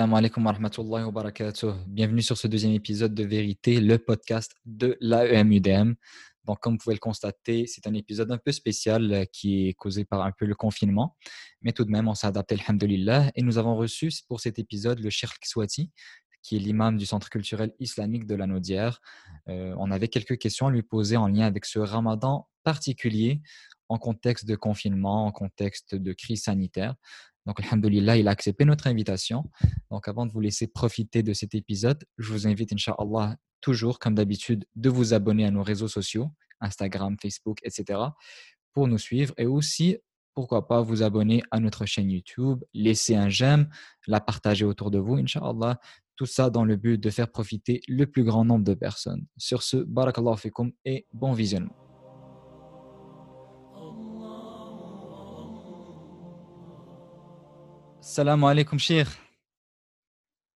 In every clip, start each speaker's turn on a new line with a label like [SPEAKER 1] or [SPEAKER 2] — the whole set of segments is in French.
[SPEAKER 1] Alaikum. Bienvenue sur ce deuxième épisode de Vérité, le podcast de l'AEMUDM. Donc, comme vous pouvez le constater, c'est un épisode un peu spécial euh, qui est causé par un peu le confinement. Mais tout de même, on s'est adapté, alhamdulillah. Et nous avons reçu pour cet épisode le Cheikh Swati, qui est l'imam du Centre culturel islamique de la Naudière. Euh, on avait quelques questions à lui poser en lien avec ce ramadan particulier en contexte de confinement, en contexte de crise sanitaire. Donc, Alhamdulillah, il a accepté notre invitation. Donc, avant de vous laisser profiter de cet épisode, je vous invite, Inch'Allah, toujours, comme d'habitude, de vous abonner à nos réseaux sociaux, Instagram, Facebook, etc., pour nous suivre et aussi, pourquoi pas, vous abonner à notre chaîne YouTube, laisser un j'aime, la partager autour de vous, Inch'Allah. Tout ça dans le but de faire profiter le plus grand nombre de personnes. Sur ce, barakallahu fikum et bon visionnement. Salam alaikum, Shir.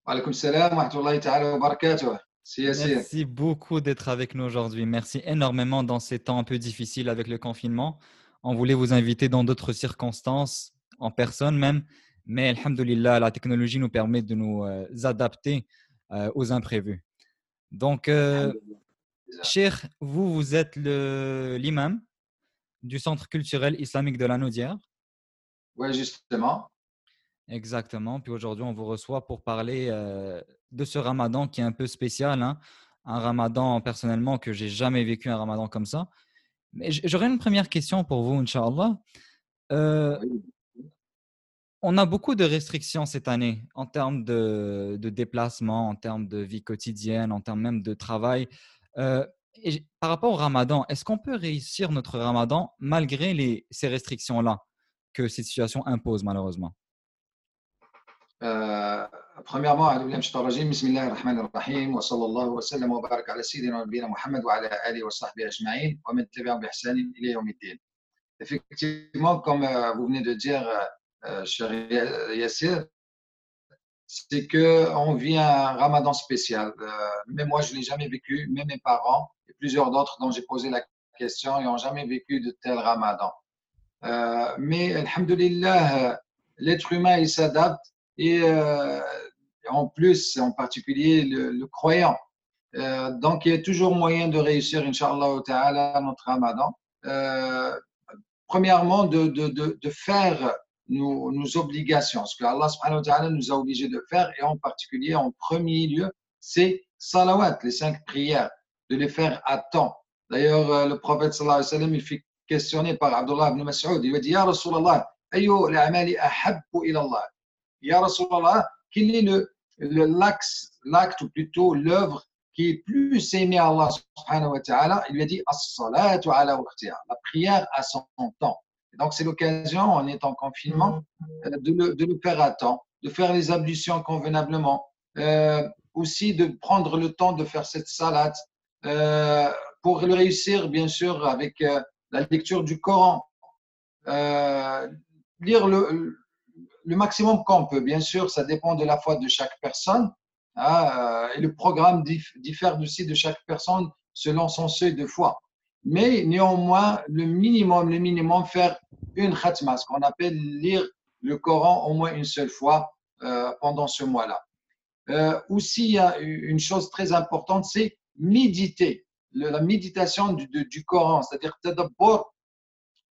[SPEAKER 2] Alaikum salam wa ta'ala wa barakatuh.
[SPEAKER 1] Merci beaucoup d'être avec nous aujourd'hui. Merci énormément dans ces temps un peu difficiles avec le confinement. On voulait vous inviter dans d'autres circonstances, en personne même, mais alhamdulillah, la technologie nous permet de nous euh, adapter euh, aux imprévus. Donc, euh, Cher, vous, vous êtes l'imam du Centre culturel islamique de la Naudière.
[SPEAKER 2] Oui, justement.
[SPEAKER 1] Exactement. Puis aujourd'hui, on vous reçoit pour parler euh, de ce ramadan qui est un peu spécial. Hein. Un ramadan, personnellement, que j'ai jamais vécu un ramadan comme ça. Mais j'aurais une première question pour vous, Inch'Allah. Euh, on a beaucoup de restrictions cette année en termes de, déplacement, en termes de vie quotidienne, en termes même de travail. Euh, et par rapport au ramadan, est-ce qu'on peut réussir notre ramadan malgré les, ces restrictions-là que cette situation impose malheureusement?
[SPEAKER 2] Euh, premièrement, Bismillah ar-Rahman ar-Rahim, wa wa. Effectivement, comme euh, vous venez de dire, euh, cher Yassir, c'est qu'on vit un ramadan spécial. Mais moi, je ne l'ai jamais vécu, mais mes parents et plusieurs d'autres dont j'ai posé la question n'ont jamais vécu de tel ramadan. Mais, alhamdulillah, l'être humain, il s'adapte et euh, en plus, en particulier le, croyant. Euh, donc, il y a toujours moyen de réussir, Inch'Allah Ta'ala, notre Ramadan. Euh, premièrement, de, de, de, faire nos, obligations, ce que Allah subhanahu wa ta'ala nous a obligés de faire, et en particulier, en premier lieu, c'est salawat, les cinq prières, de les faire à temps. D'ailleurs, le prophète sallallahu alayhi wa sallam, il fait questionner par Abdullah ibn Mas'ud, il lui dit, Ya Rasulallah, ayo l'amali ahabbu ila Allah Ya Rasulallah, quel est le, l'acte, ou plutôt l'œuvre qui est plus aimé à Allah subhanahu wa ta'ala? Il lui a dit As-salatu ala la prière à son temps. donc, c'est l'occasion, en étant en confinement, euh, de le, de le, faire à temps, de faire les ablutions convenablement, euh, aussi de prendre le temps de faire cette salade, euh, pour le réussir, bien sûr, avec euh, la lecture du Coran. Euh, lire le, le maximum qu'on peut. Bien sûr, ça dépend de la foi de chaque personne. Hein, euh, et le programme diffère aussi de chaque personne selon son seuil de foi. Mais néanmoins, le minimum, le minimum, faire une khatma, ce qu'on appelle lire le Coran au moins une seule fois euh, pendant ce mois-là. Euh, aussi, il y a une chose très importante, c'est méditer. la méditation du, du Coran, c'est-à-dire d'abord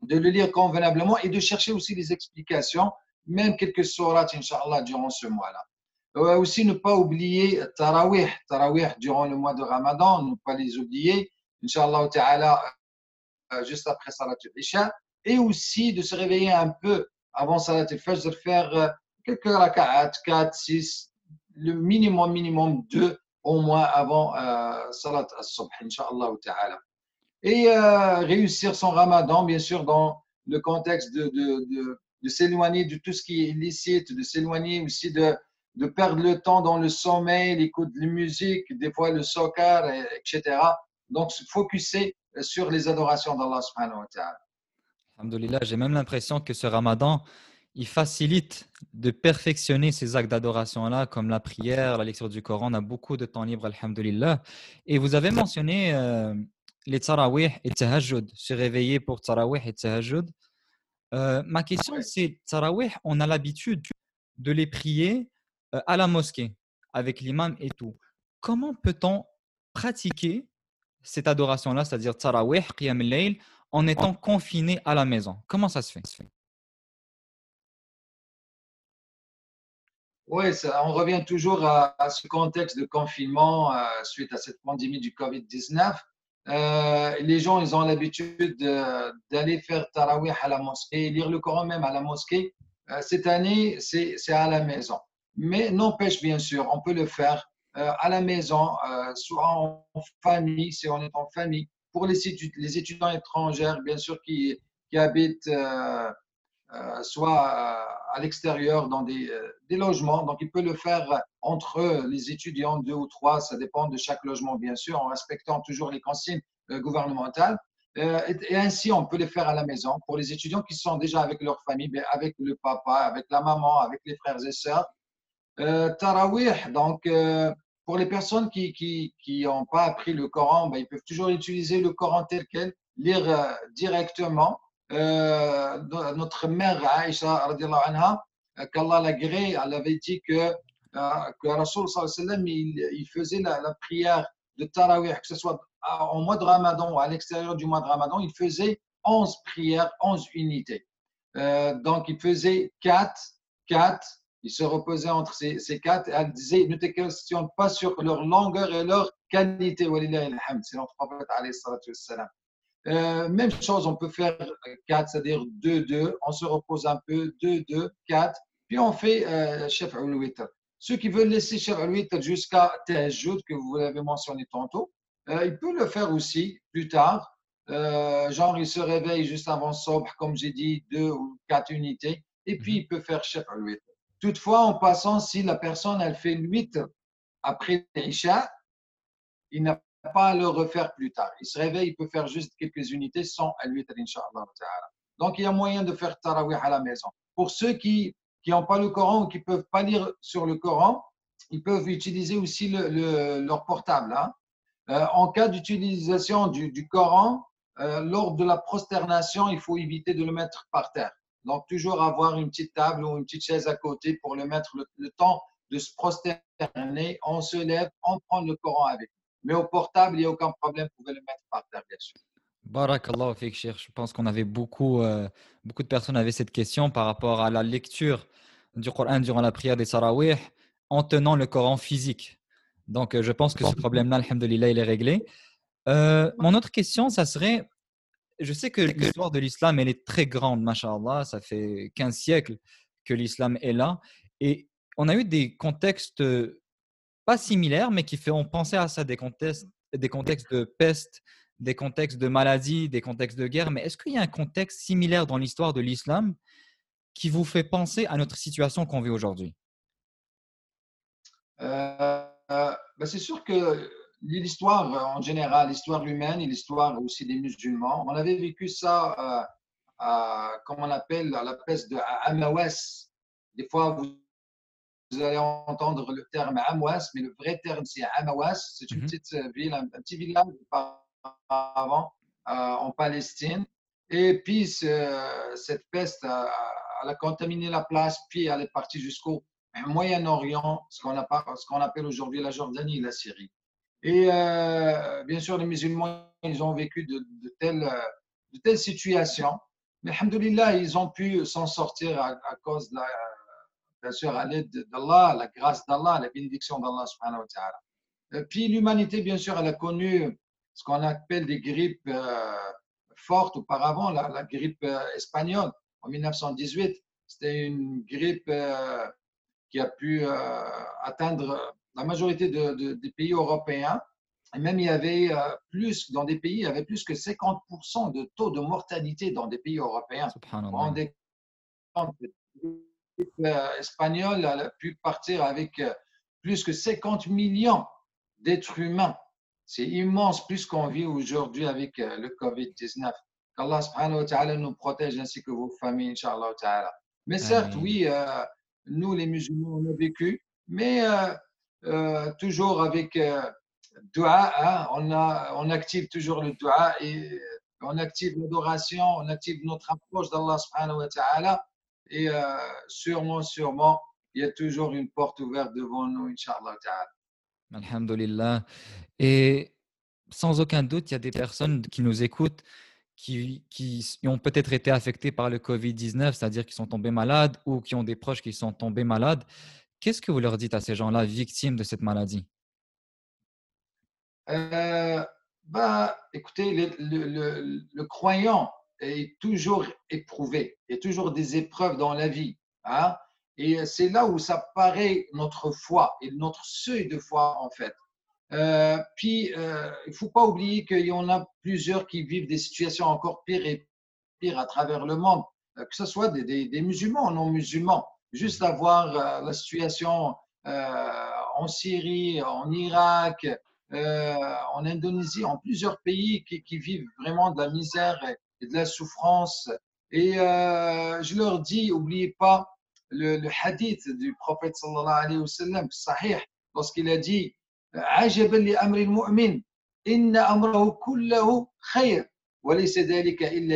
[SPEAKER 2] de le lire convenablement et de chercher aussi des explications même quelques sourates, Inch'Allah, durant ce mois-là. Aussi, ne pas oublier Tarawih, Tarawih durant le mois de Ramadan, ne pas les oublier, Inch'Allah euh, juste après Salat al-Isha, et aussi de se réveiller un peu avant Salat al-Fajr, faire euh, quelques raka'at, 4, 6, le minimum, minimum 2 au moins avant euh, Salat al-Subh, Inch'Allah. Et euh, réussir son Ramadan, bien sûr, dans le contexte de de s'éloigner de tout ce qui est illicite, de s'éloigner aussi de, de perdre le temps dans le sommeil, l'écoute de la musique, des fois le soccer, etc. Donc, se focuser sur les adorations d'Allah subhanahu wa ta'ala.
[SPEAKER 1] Alhamdulillah, j'ai même l'impression que ce ramadan, il facilite de perfectionner ces actes d'adoration-là, comme la prière, la lecture du Coran. On a beaucoup de temps libre, alhamdulillah. Et vous avez mentionné euh, les tarawih et tahajjud, se réveiller pour tarawih et tahajjud. Euh, ma question, c'est Tarawih, on a l'habitude de les prier à la mosquée avec l'imam et tout. Comment peut-on pratiquer cette adoration-là, c'est-à-dire Tarawih, Qiyam al en étant confiné à la maison? Comment ça se fait?
[SPEAKER 2] Oui, on revient toujours à, ce contexte de confinement euh, suite à cette pandémie du Covid-19. Euh, les gens, ils ont l'habitude d'aller faire tarawih à la mosquée, lire le Coran même à la mosquée. Euh, cette année, c'est à la maison. Mais n'empêche, bien sûr, on peut le faire à la maison, soit en famille, si on est en famille. Pour les, les étudiants étrangers, bien sûr, qui, qui habitent euh, soit euh, à l'extérieur dans des, euh, des, logements. Donc, il peut le faire entre les étudiants, deux ou trois, ça dépend de chaque logement, bien sûr, en respectant toujours les consignes gouvernementales. Et, ainsi, on peut les faire à la maison. Pour les étudiants qui sont déjà avec leur famille, ben, avec le papa, avec la maman, avec les frères et sœurs. Euh, donc, pour les personnes qui n'ont pas appris le Coran, ben, ils peuvent toujours utiliser le Coran tel quel, lire directement notre mère Aïcha, anha, euh, qu'Allah l'a gré, elle avait dit que, euh, que Rasul il, il faisait la, la, prière de Tarawih, que ce soit en mois de Ramadan ou à l'extérieur du mois de Ramadan, il faisait 11 prières, 11 unités. Euh, donc, il faisait 4, 4, il se reposait entre ces, ces quatre. Elle disait, ne te questionne pas sur leur longueur et leur qualité. C'est notre prophète, alayhi salatu wassalam. Euh, même chose, on peut faire 4, c'est-à-dire 2-2, on se repose un peu, 2-2, 4, puis on fait euh, chef al-witr. Ceux qui veulent laisser chef al-witr jusqu'à Tahajjud, que vous l'avez mentionné tantôt, euh, ils peuvent le faire aussi plus tard. Euh, genre, il se réveille juste avant Sobh, comme j'ai dit, 2 ou 4 unités, et puis il peut faire chef al-witr. Toutefois, en passant, si la personne, elle fait 8 après l'Isha, il n'a pas à le refaire plus tard. Il se réveille, il peut faire juste quelques unités sans à lui Inch'Allah. Donc, il y a moyen de faire tarawih à la maison. Pour ceux qui n'ont pas le Coran ou qui ne peuvent pas lire sur le Coran, ils peuvent utiliser aussi le, leur portable. Hein. Euh, en cas d'utilisation du, Coran, euh, lors de la prosternation, il faut éviter de le mettre par terre. Donc, toujours avoir une petite table ou une petite chaise à côté pour le mettre le temps de se prosterner. On se lève, on prend le Coran avec. Mais au portable, il n'y a aucun problème, vous pouvez le mettre par terre, bien sûr.
[SPEAKER 1] Barakallah, Je pense qu'on avait beaucoup, euh, beaucoup de personnes avaient cette question par rapport à la lecture du Coran durant la prière des Sarawih en tenant le Coran physique. Donc, euh, je pense que ce problème-là, alhamdulillah, il est réglé. Euh, mon autre question, ça serait, je sais que l'histoire de l'islam, elle est très grande, mashallah, ça fait 15 siècles que l'islam est là. Et on a eu des contextes pas similaires, mais qui font penser à ça, des contextes, des contextes de peste, des contextes de maladie, des contextes de guerre. Mais est-ce qu'il y a un contexte similaire dans l'histoire de l'islam qui vous fait penser à notre situation qu'on vit aujourd'hui?
[SPEAKER 2] Euh, euh, ben, C'est sûr que l'histoire en général, l'histoire humaine et l'histoire aussi des musulmans, on avait vécu ça, euh, comme on appelle, la peste de Amawas. Des fois, vous vous allez entendre le terme Amwas, mais le vrai terme, c'est Amawas. C'est une mhm. petite euh, ville, un, petit village auparavant euh, en Palestine. Et puis, cette peste, euh, elle a contaminé la place, puis elle est partie jusqu'au Moyen-Orient, ce qu'on appelle aujourd'hui la Jordanie et la Syrie. Et bien sûr, les musulmans, ils ont vécu de, telles, de telles situations. Mais, alhamdoulilah, ils ont pu s'en sortir à, à, cause de la, bien sûr, à l'aide d'Allah, la grâce d'Allah, la bénédiction d'Allah subhanahu wa ta'ala. Puis l'humanité, bien sûr, elle a connu ce qu'on appelle des grippes euh, fortes auparavant, la, grippe euh, espagnole en 1918. C'était une grippe euh, qui a pu atteindre la majorité des pays européens. Et même il y avait plus, dans des pays, il y avait plus que 50% de taux de mortalité dans des pays européens. Euh, espagnole a pu partir avec euh, plus que 50 millions d'êtres humains. C'est immense, plus qu'on vit aujourd'hui avec euh, le Covid-19. Qu'Allah subhanahu wa ta'ala nous protège ainsi que vos familles, inshallah ta'ala. Mais certes, oui, nous les musulmans, on a vécu, mais toujours avec dua, hein, on, a, on active toujours le dua et on active l'adoration, on active notre approche d'Allah subhanahu wa ta'ala et euh, sûrement, sûrement, il y a toujours une porte ouverte devant nous, Inch'Allah
[SPEAKER 1] Alhamdulillah. Et sans aucun doute, il y a des personnes qui nous écoutent qui, qui ont peut-être été affectées par le Covid-19, c'est-à-dire qui sont tombés malades ou qui ont des proches qui sont tombés malades. Qu'est-ce que vous leur dites à ces gens-là victimes de cette maladie?
[SPEAKER 2] Euh, bah, Écoutez, le, le, le, croyant est toujours éprouvé. Il y a toujours des épreuves dans la vie. Hein? Et c'est là où ça paraît notre foi et notre seuil de foi, en fait. Euh, puis, euh, il ne faut pas oublier qu'il y en a plusieurs qui vivent des situations encore pires et pires à travers le monde, euh, que ce soit des, des, musulmans ou non musulmans. Juste avoir la situation en Syrie, en Irak, en Indonésie, en plusieurs pays qui, qui, vivent vraiment de la misère et de la souffrance. Et je leur dis, n'oubliez pas le, le, hadith du prophète sallallahu alayhi wa sallam, sahih, lorsqu'il a dit عجبا لأمر المؤمن إن أمره كله خير وليس ذلك إلا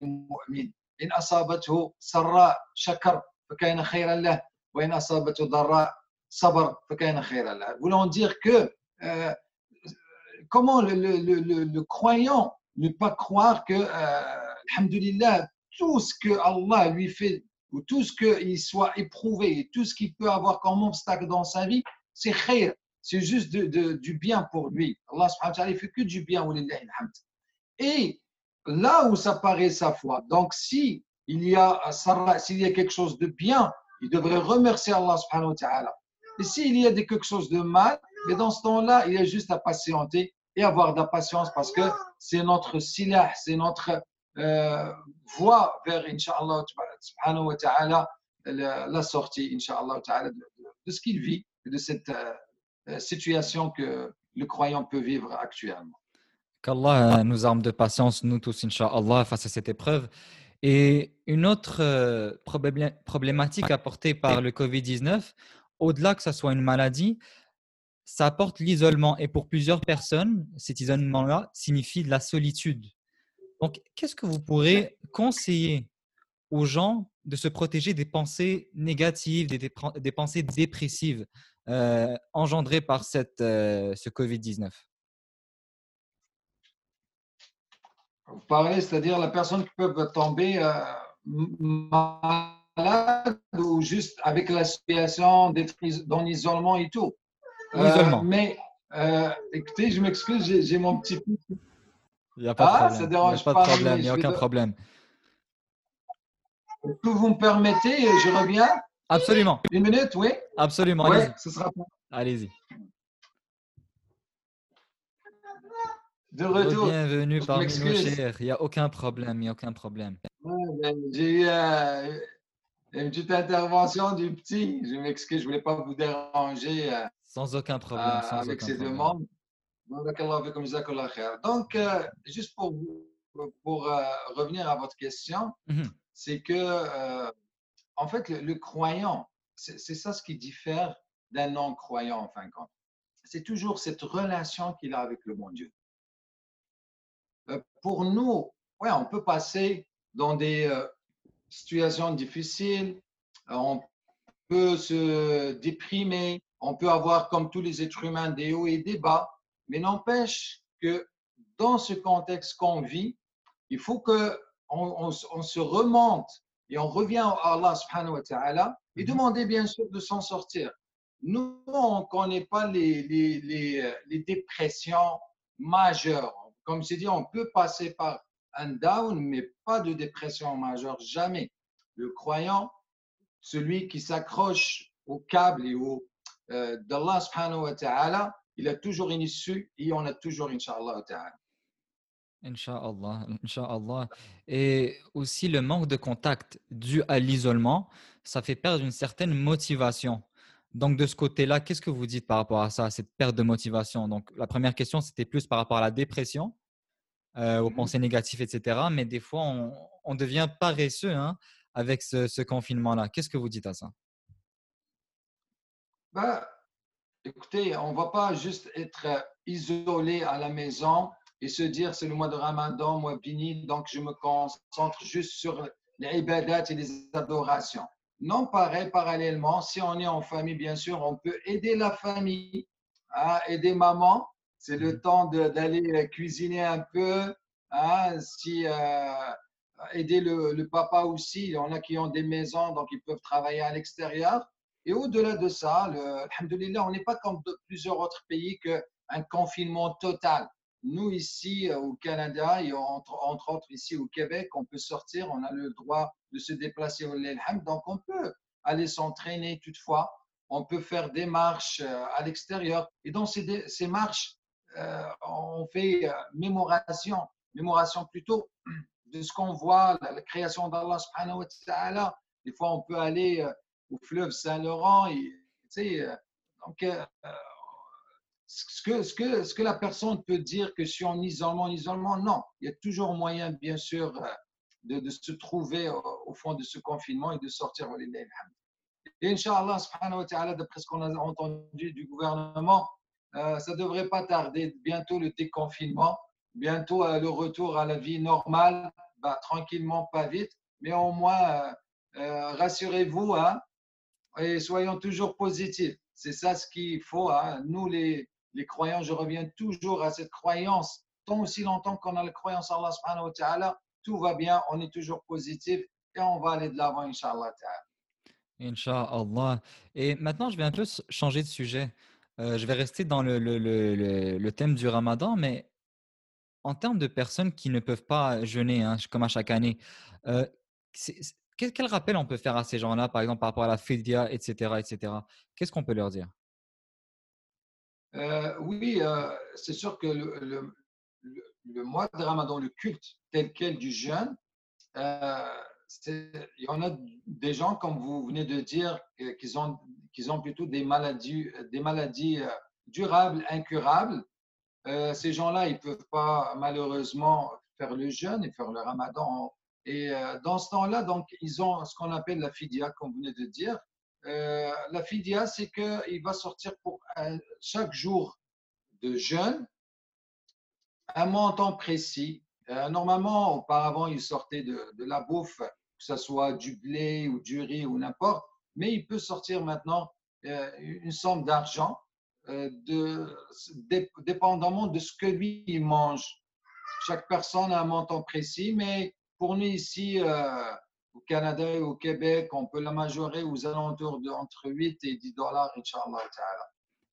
[SPEAKER 2] للمؤمن إن أصابته سراء شكر فكان خيرا له وإن أصابته ضراء صبر فكان خيرا له voulant dire que euh, comment le, le, le, le, croyant ne pas croire que euh, alhamdulillah tout ce que Allah lui fait ou tout ce qu'il soit éprouvé tout ce qu'il peut avoir comme obstacle dans sa vie c'est khair c'est juste du bien pour lui. Allah subhanahu wa ta'ala, il fait que du bien. Et là où ça paraît sa foi, donc si il y a, s'il y a quelque chose de bien, il devrait remercier Allah subhanahu wa ta'ala. Et s'il y a quelque chose de mal, mais dans ce temps-là, il a juste à patienter et avoir de la patience parce que c'est notre silah, c'est notre euh, voie vers, Inch'Allah subhanahu wa ta'ala, la, la, sortie, Inch'Allah ta'ala, de, de, de, ce qu'il vit, de cette euh, euh, situation que le croyant peut vivre actuellement.
[SPEAKER 1] Qu'Allah nous arme de patience, nous tous, Inch'Allah, face à cette épreuve. Et une autre euh, problématique apportée par le Covid-19, au-delà que ce soit une maladie, ça apporte l'isolement. Et pour plusieurs personnes, cet isolement-là signifie de la solitude. Donc, qu'est-ce que vous pourrez conseiller aux gens de se protéger des pensées négatives, des, des pensées dépressives euh, engendré par cette, euh, ce Covid-19
[SPEAKER 2] Vous parlez, c'est-à-dire la personne qui peut tomber euh, malade ou juste avec la situation d'être dans l'isolement et tout.
[SPEAKER 1] L'isolement.
[SPEAKER 2] mais écoutez, je m'excuse, j'ai mon petit.
[SPEAKER 1] Il n'y a pas ah, de problème. il n'y a pas de problème. Il n'y a aucun problème.
[SPEAKER 2] Que vous me permettez, je reviens.
[SPEAKER 1] Absolument.
[SPEAKER 2] Une minute, oui
[SPEAKER 1] Absolument.
[SPEAKER 2] Oui, ce sera
[SPEAKER 1] Allez-y.
[SPEAKER 2] De retour.
[SPEAKER 1] Bienvenue parmi nous, chers. Il n'y a aucun problème, il n'y a aucun problème.
[SPEAKER 2] J'ai eu euh, une petite intervention du petit. Je m'excuse, je ne voulais pas vous déranger. Euh,
[SPEAKER 1] sans aucun problème. Euh, sans
[SPEAKER 2] avec
[SPEAKER 1] aucun
[SPEAKER 2] ces demandes. Donc, juste pour, pour revenir à votre question,
[SPEAKER 1] -hmm.
[SPEAKER 2] c'est que en fait, le, le croyant, c'est ça ce qui diffère d'un non-croyant en fin de compte. C'est toujours cette relation qu'il a avec le bon Dieu. Euh, pour nous, ouais, on peut passer dans des euh, situations difficiles, on peut se déprimer, on peut avoir comme tous les êtres humains des hauts et des bas, mais n'empêche que dans ce contexte qu'on vit, il faut que on, on, on se remonte et on revient à Allah subhanahu wa ta'ala et mhm. demander bien sûr de s'en sortir. Nous, on ne connaît pas les, les, les, les, dépressions majeures. Comme c'est dit, on peut passer par un down, mais pas de dépression majeure, jamais. Le croyant, celui qui s'accroche au câble et au euh, d'Allah subhanahu wa ta'ala, il a toujours une issue et on a toujours, inshallah ta'ala.
[SPEAKER 1] Inch'Allah, Inch'Allah. Et aussi le manque de contact dû à l'isolement, ça fait perdre une certaine motivation. Donc de ce côté-là, qu'est-ce que vous dites par rapport à ça, cette perte de motivation? Donc la première question, c'était plus par rapport à la dépression, euh, aux
[SPEAKER 2] Mhm.
[SPEAKER 1] pensées négatives, etc. Mais des fois, on, on devient paresseux hein, avec ce, ce confinement-là. Qu'est-ce que vous dites à ça?
[SPEAKER 2] Ben, écoutez, on ne va pas juste être isolé à la maison et se dire c'est le mois de Ramadan, mois béni, donc je me concentre juste sur les ibadat et les adorations. Non, pareil, parallèlement, si on est en famille, bien sûr, on peut aider la famille, à aider maman. C'est le mhm. temps d'aller cuisiner un peu. Hein, si, euh, aider le, papa aussi. Il y en a qui ont des maisons, donc ils peuvent travailler à l'extérieur. Et au-delà de ça, le, on n'est pas comme plusieurs autres pays qu'un confinement total. Nous, ici euh, au Canada, et entre, entre, autres ici au Québec, on peut sortir, on a le droit de se déplacer au donc on peut aller s'entraîner toutefois. On peut faire des marches euh, à l'extérieur. Et dans ces, ces marches, euh, on fait mémoration, mémoration plutôt de ce qu'on voit, la, création d'Allah subhanahu wa ta'ala. Des fois, on peut aller au fleuve Saint-Laurent. Ce que, la personne peut dire que suis en isolement, en isolement, non. Il y a toujours moyen, bien sûr, euh, de, de se trouver au, fond de ce confinement et de sortir. Et Inch'Allah, subhanahu wa ta'ala, d'après ce qu'on a entendu du gouvernement, euh, ça ne devrait pas tarder. Bientôt le déconfinement, bientôt euh, le retour à la vie normale, bah, tranquillement, pas vite, mais au moins, rassurez-vous hein, et soyons toujours positifs. C'est ça ce qu'il faut. Hein. Nous, les, les croyants, je reviens toujours à cette croyance. Tant aussi longtemps qu'on a la croyance en Allah subhanahu tout va bien, on est toujours positif et on va aller de l'avant, Inch'Allah
[SPEAKER 1] Inch'Allah. Et maintenant, je vais un peu changer de sujet. Euh, je vais rester dans le, le, le, le, thème du ramadan, mais en termes de personnes qui ne peuvent pas jeûner, hein, comme à chaque année, euh, quel, rappel on peut faire à ces gens-là, par exemple par rapport à la fidya, etc., etc. Qu'est-ce qu'on peut leur dire?
[SPEAKER 2] Euh, oui, c'est sûr que le, mois de Ramadan, le culte tel quel du jeûne, il y en a des gens, comme vous venez de dire, qu'ils ont, qu'ils ont plutôt des maladies, des maladies durables, incurables. ces gens-là, ils ne peuvent pas malheureusement faire le jeûne et faire le ramadan. Et dans ce temps-là, donc, ils ont ce qu'on appelle la fidia, comme vous venez de dire. Euh, la fidia, c'est qu'il va sortir pour chaque jour de jeûne un montant précis. Euh, normalement, auparavant, il sortait de, la bouffe, que ce soit du blé ou du riz ou n'importe, mais il peut sortir maintenant euh, une somme d'argent de, dépendamment de ce que lui il mange. Chaque personne a un montant précis, mais pour nous ici, au Canada et au Québec, on peut la majorer aux alentours de entre 8 et 10 dollars, Inch'Allah.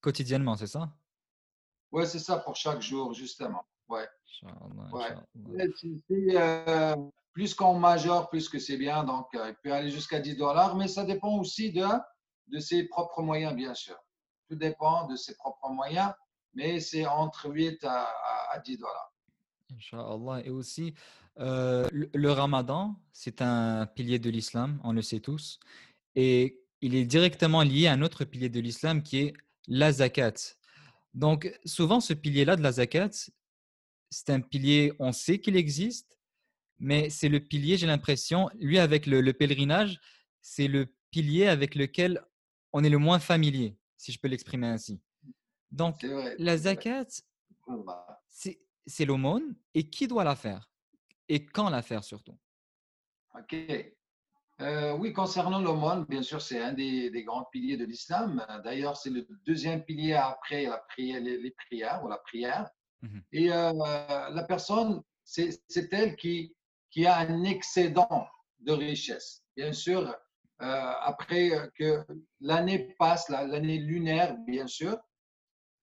[SPEAKER 1] Quotidiennement, c'est ça?
[SPEAKER 2] Oui, c'est ça pour chaque jour, justement. Ouais. Euh, plus qu'on majore, plus que c'est bien. Donc, euh, il peut aller jusqu'à 10 dollars, mais ça dépend aussi de, ses propres moyens, bien sûr. Tout dépend de ses propres moyens, mais c'est entre 8 à, à 10 dollars.
[SPEAKER 1] Inch'Allah. Et aussi, euh, le, ramadan, c'est un pilier de l'islam, on le sait tous. Et il est directement lié à un autre pilier de l'islam qui est la zakat. Donc, souvent, ce pilier-là de la zakat, c'est un pilier, on sait qu'il existe, mais c'est le pilier, j'ai l'impression, lui, avec le, pèlerinage, c'est le pilier avec lequel on est le moins familier, si je peux l'exprimer ainsi. Donc, la zakat, c'est c'est l'aumône et qui doit la faire? Et quand la faire surtout?
[SPEAKER 2] Ok. Euh, oui, concernant l'aumône, bien sûr, c'est un des, grands piliers de l'islam. D'ailleurs, c'est le deuxième pilier après la prière, les, prières ou la prière. Mmh et euh, la personne, c'est elle qui, qui a un excédent de richesse. Bien sûr, euh, après que l'année passe, l'année lunaire, bien sûr,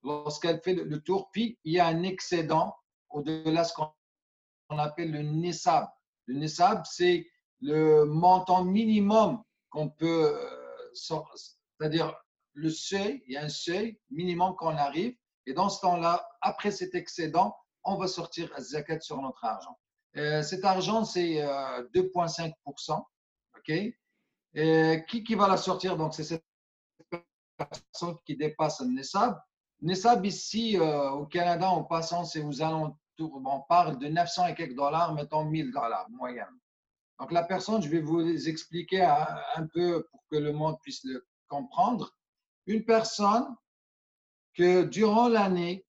[SPEAKER 2] lorsqu'elle fait le tour, puis il y a un excédent au-delà de ce qu'on appelle le nisab. Le nisab, c'est le montant minimum qu'on peut, euh, c'est-à-dire le seuil, il y a un seuil minimum qu'on arrive, et dans ce temps-là, après cet excédent, on va sortir zakat sur notre argent. Euh, cet argent, c'est 2,5%. Euh, OK? Et qui, qui va la sortir? Donc, c'est cette personne qui dépasse le Nessab. Nessab, ici, au Canada, en passant, c'est aux alentours on parle de 900 et quelques dollars, mettons 1000 dollars moyenne. Donc la personne, je vais vous expliquer un peu pour que le monde puisse le comprendre. Une personne que durant l'année,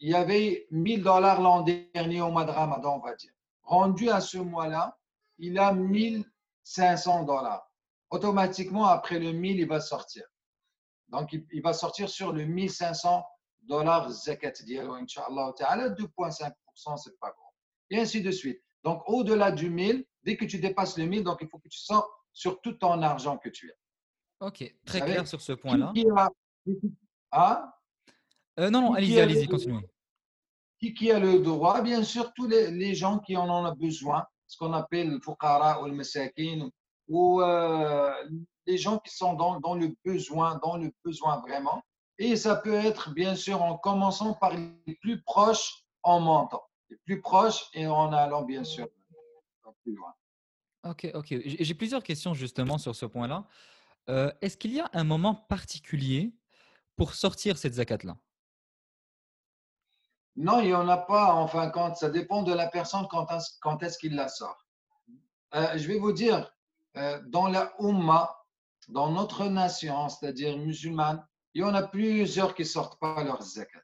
[SPEAKER 2] il y avait 1000 dollars l'an dernier au mois de Ramadan, on va dire. Rendu à ce mois-là, il a 1500 dollars. automatiquement, après le 1000, il va sortir. Donc, il, va sortir sur le 1500 dollars zakat Inch'Allah ta'ala, 2,5%, c'est pas grand. Et ainsi de suite. Donc, au-delà du 1000, dès que tu dépasses le 1000, donc il faut que tu sors sur tout ton argent que tu as.
[SPEAKER 1] Ok, très clair sur ce point-là.
[SPEAKER 2] Ah
[SPEAKER 1] euh, non, non, allez-y, allez-y, continuez.
[SPEAKER 2] Qui, a le droit Bien sûr, tous les, les gens qui en ont besoin, ce qu'on appelle le fuqara ou le masakin, ou euh, les gens qui sont dans, dans, le besoin, dans le besoin vraiment. Et ça peut être, bien sûr, en commençant par les plus proches en montant. Les plus proches et en allant, bien sûr, plus loin.
[SPEAKER 1] Ok, ok. J'ai plusieurs questions justement sur ce point-là. Euh, est-ce qu'il y a un moment particulier pour sortir cette zakat-là?
[SPEAKER 2] Non, il n'y en a pas en fin de compte. Ça dépend de la personne quand, est-ce qu'il la sort. Euh, je vais vous dire, euh, dans la Ummah, dans notre nation, c'est-à-dire musulmane, il y en a plusieurs qui ne sortent pas leur zakat.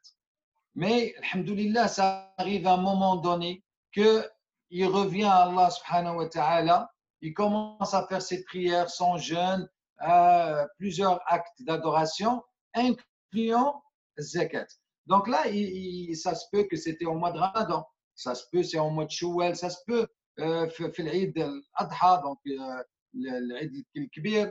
[SPEAKER 2] Mais, alhamdoulilah, ça arrive à un moment donné qu'il revient à Allah subhanahu wa ta'ala, il commence à faire ses prières, son jeûne, euh, plusieurs actes d'adoration, incluant zakat. Donc là, il, ça se peut que c'était au mois de Ramadan, ça se peut c'est au mois de Shawwal, ça se peut euh, fait l'Eid al-Adha, donc euh, l'Eid al-Kibir,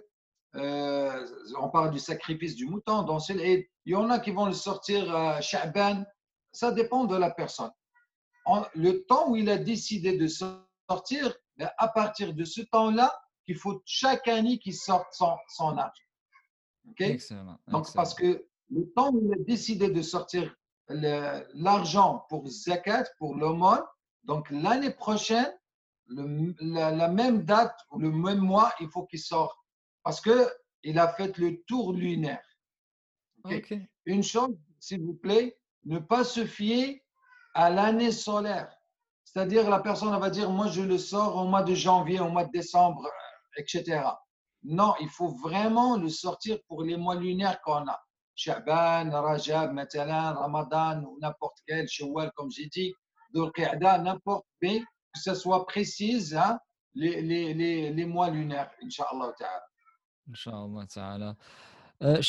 [SPEAKER 2] euh, on parle du sacrifice du mouton, donc c'est l'Eid. Il y en a qui vont le sortir à Sha'ban, ça dépend de la personne. le temps où il a décidé de sortir, ben, à partir de ce temps-là, qu'il faut chaque année qu'il sorte son, son argent.
[SPEAKER 1] Excellent,
[SPEAKER 2] Donc, parce que le temps où il a décidé de sortir l'argent pour zakat, pour l'aumône, donc l'année prochaine, la, même date ou le même mois, il faut qu'il sorte. Parce qu'il a fait le tour lunaire. Une chose, s'il vous plaît, ne pas se fier à l'année solaire. C'est-à-dire, la personne va dire, moi, je le sors au mois de janvier, au mois de décembre, etc. Non, il faut vraiment le sortir pour les mois lunaires qu'on a. Sha'ban, Rajab, Matalan, Ramadan, ou n'importe quel, Shawwal, comme j'ai dit, Dhul n'importe, mais que ce soit précise, hein, les, les, les, les, mois lunaires, Inch'Allah Ta'ala.
[SPEAKER 1] Inch'Allah Ta'ala. Euh,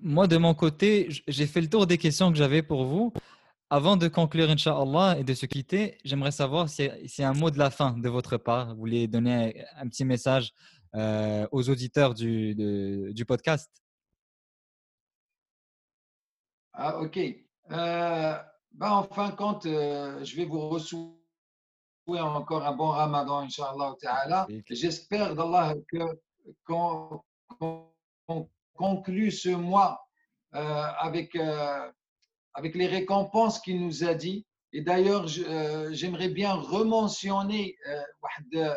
[SPEAKER 1] moi de mon côté, j'ai fait le tour des questions que j'avais pour vous. Avant de conclure, Inch'Allah, et de se quitter, j'aimerais savoir si c'est un mot de la fin de votre part. Vous voulez donner un petit message euh, aux auditeurs du, du podcast?
[SPEAKER 2] Ah, ok. Euh, ben, en fin de compte, euh, je vais vous recevoir encore un bon ramadan, Inch'Allah Ta'ala. J'espère d'Allah qu'on conclut ce mois euh, avec avec les récompenses qu'il nous a dit. Et d'ailleurs, euh, j'aimerais bien rementionner euh,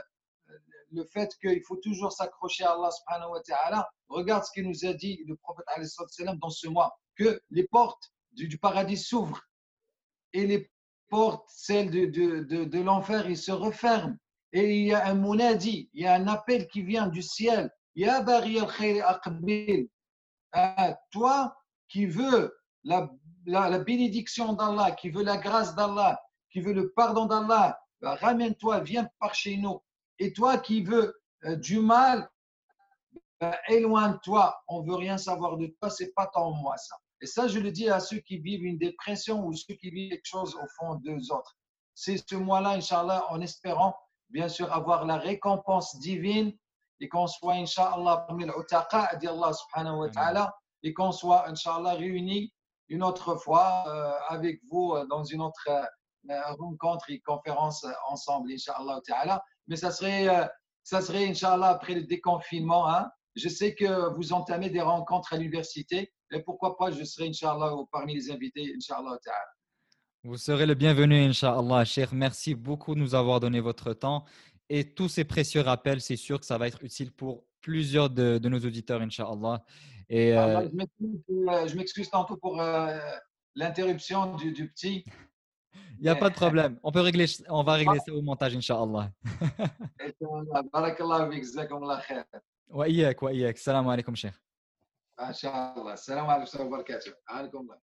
[SPEAKER 2] le fait qu'il faut toujours s'accrocher à Allah subhanahu wa ta'ala. Regarde ce qu'il nous a dit le prophète dans ce mois, que les portes du, paradis s'ouvrent et les portes, celles de, de, de, l'enfer, ils se referment. Et il y a un monadi, il y a un appel qui vient du ciel. Ya bari al ah, Toi qui veux la la, bénédiction d'Allah, qui veut la grâce d'Allah, qui veut le pardon d'Allah, bah, ramène-toi, viens par chez nous. Et toi qui veux euh, du mal, bah, éloigne-toi. On veut rien savoir de toi, c'est pas tant moi ça. Et ça, je le dis à ceux qui vivent une dépression ou ceux qui vivent quelque chose au fond d'eux autres. C'est ce mois-là, Inch'Allah, en espérant, bien sûr, avoir la récompense divine et qu'on soit, Inch'Allah, parmi l'utaqa, dit Allah subhanahu wa ta'ala, et qu'on soit, Inch'Allah, réunis une autre fois euh, avec vous euh, dans une autre euh, rencontre et conférence ensemble, Inch'Allah Ta'ala. Mais ça serait, ça serait, Inch'Allah, après le déconfinement. Hein. Je sais que vous entamez des rencontres à l'université. Et pourquoi pas, je serai, Inch'Allah, parmi les invités, Inch'Allah.
[SPEAKER 1] Vous serez le bienvenu, Inch'Allah, cher. Merci beaucoup de nous avoir donné votre temps. Et tous ces précieux rappels, c'est sûr que ça va être utile pour plusieurs de, de nos auditeurs, Inch'Allah.
[SPEAKER 2] Et, euh, euh, Je m'excuse tantôt pour euh, l'interruption du, du, petit.
[SPEAKER 1] Il n'y a pas de problème. On, peut régler, on va régler ça au montage, Inch'Allah.
[SPEAKER 2] Barakallah wa khair.
[SPEAKER 1] Wa iyak, wa iyak. Salam alaikum,
[SPEAKER 2] cher. Inch'Allah. Salam alaikum wa barakatuh.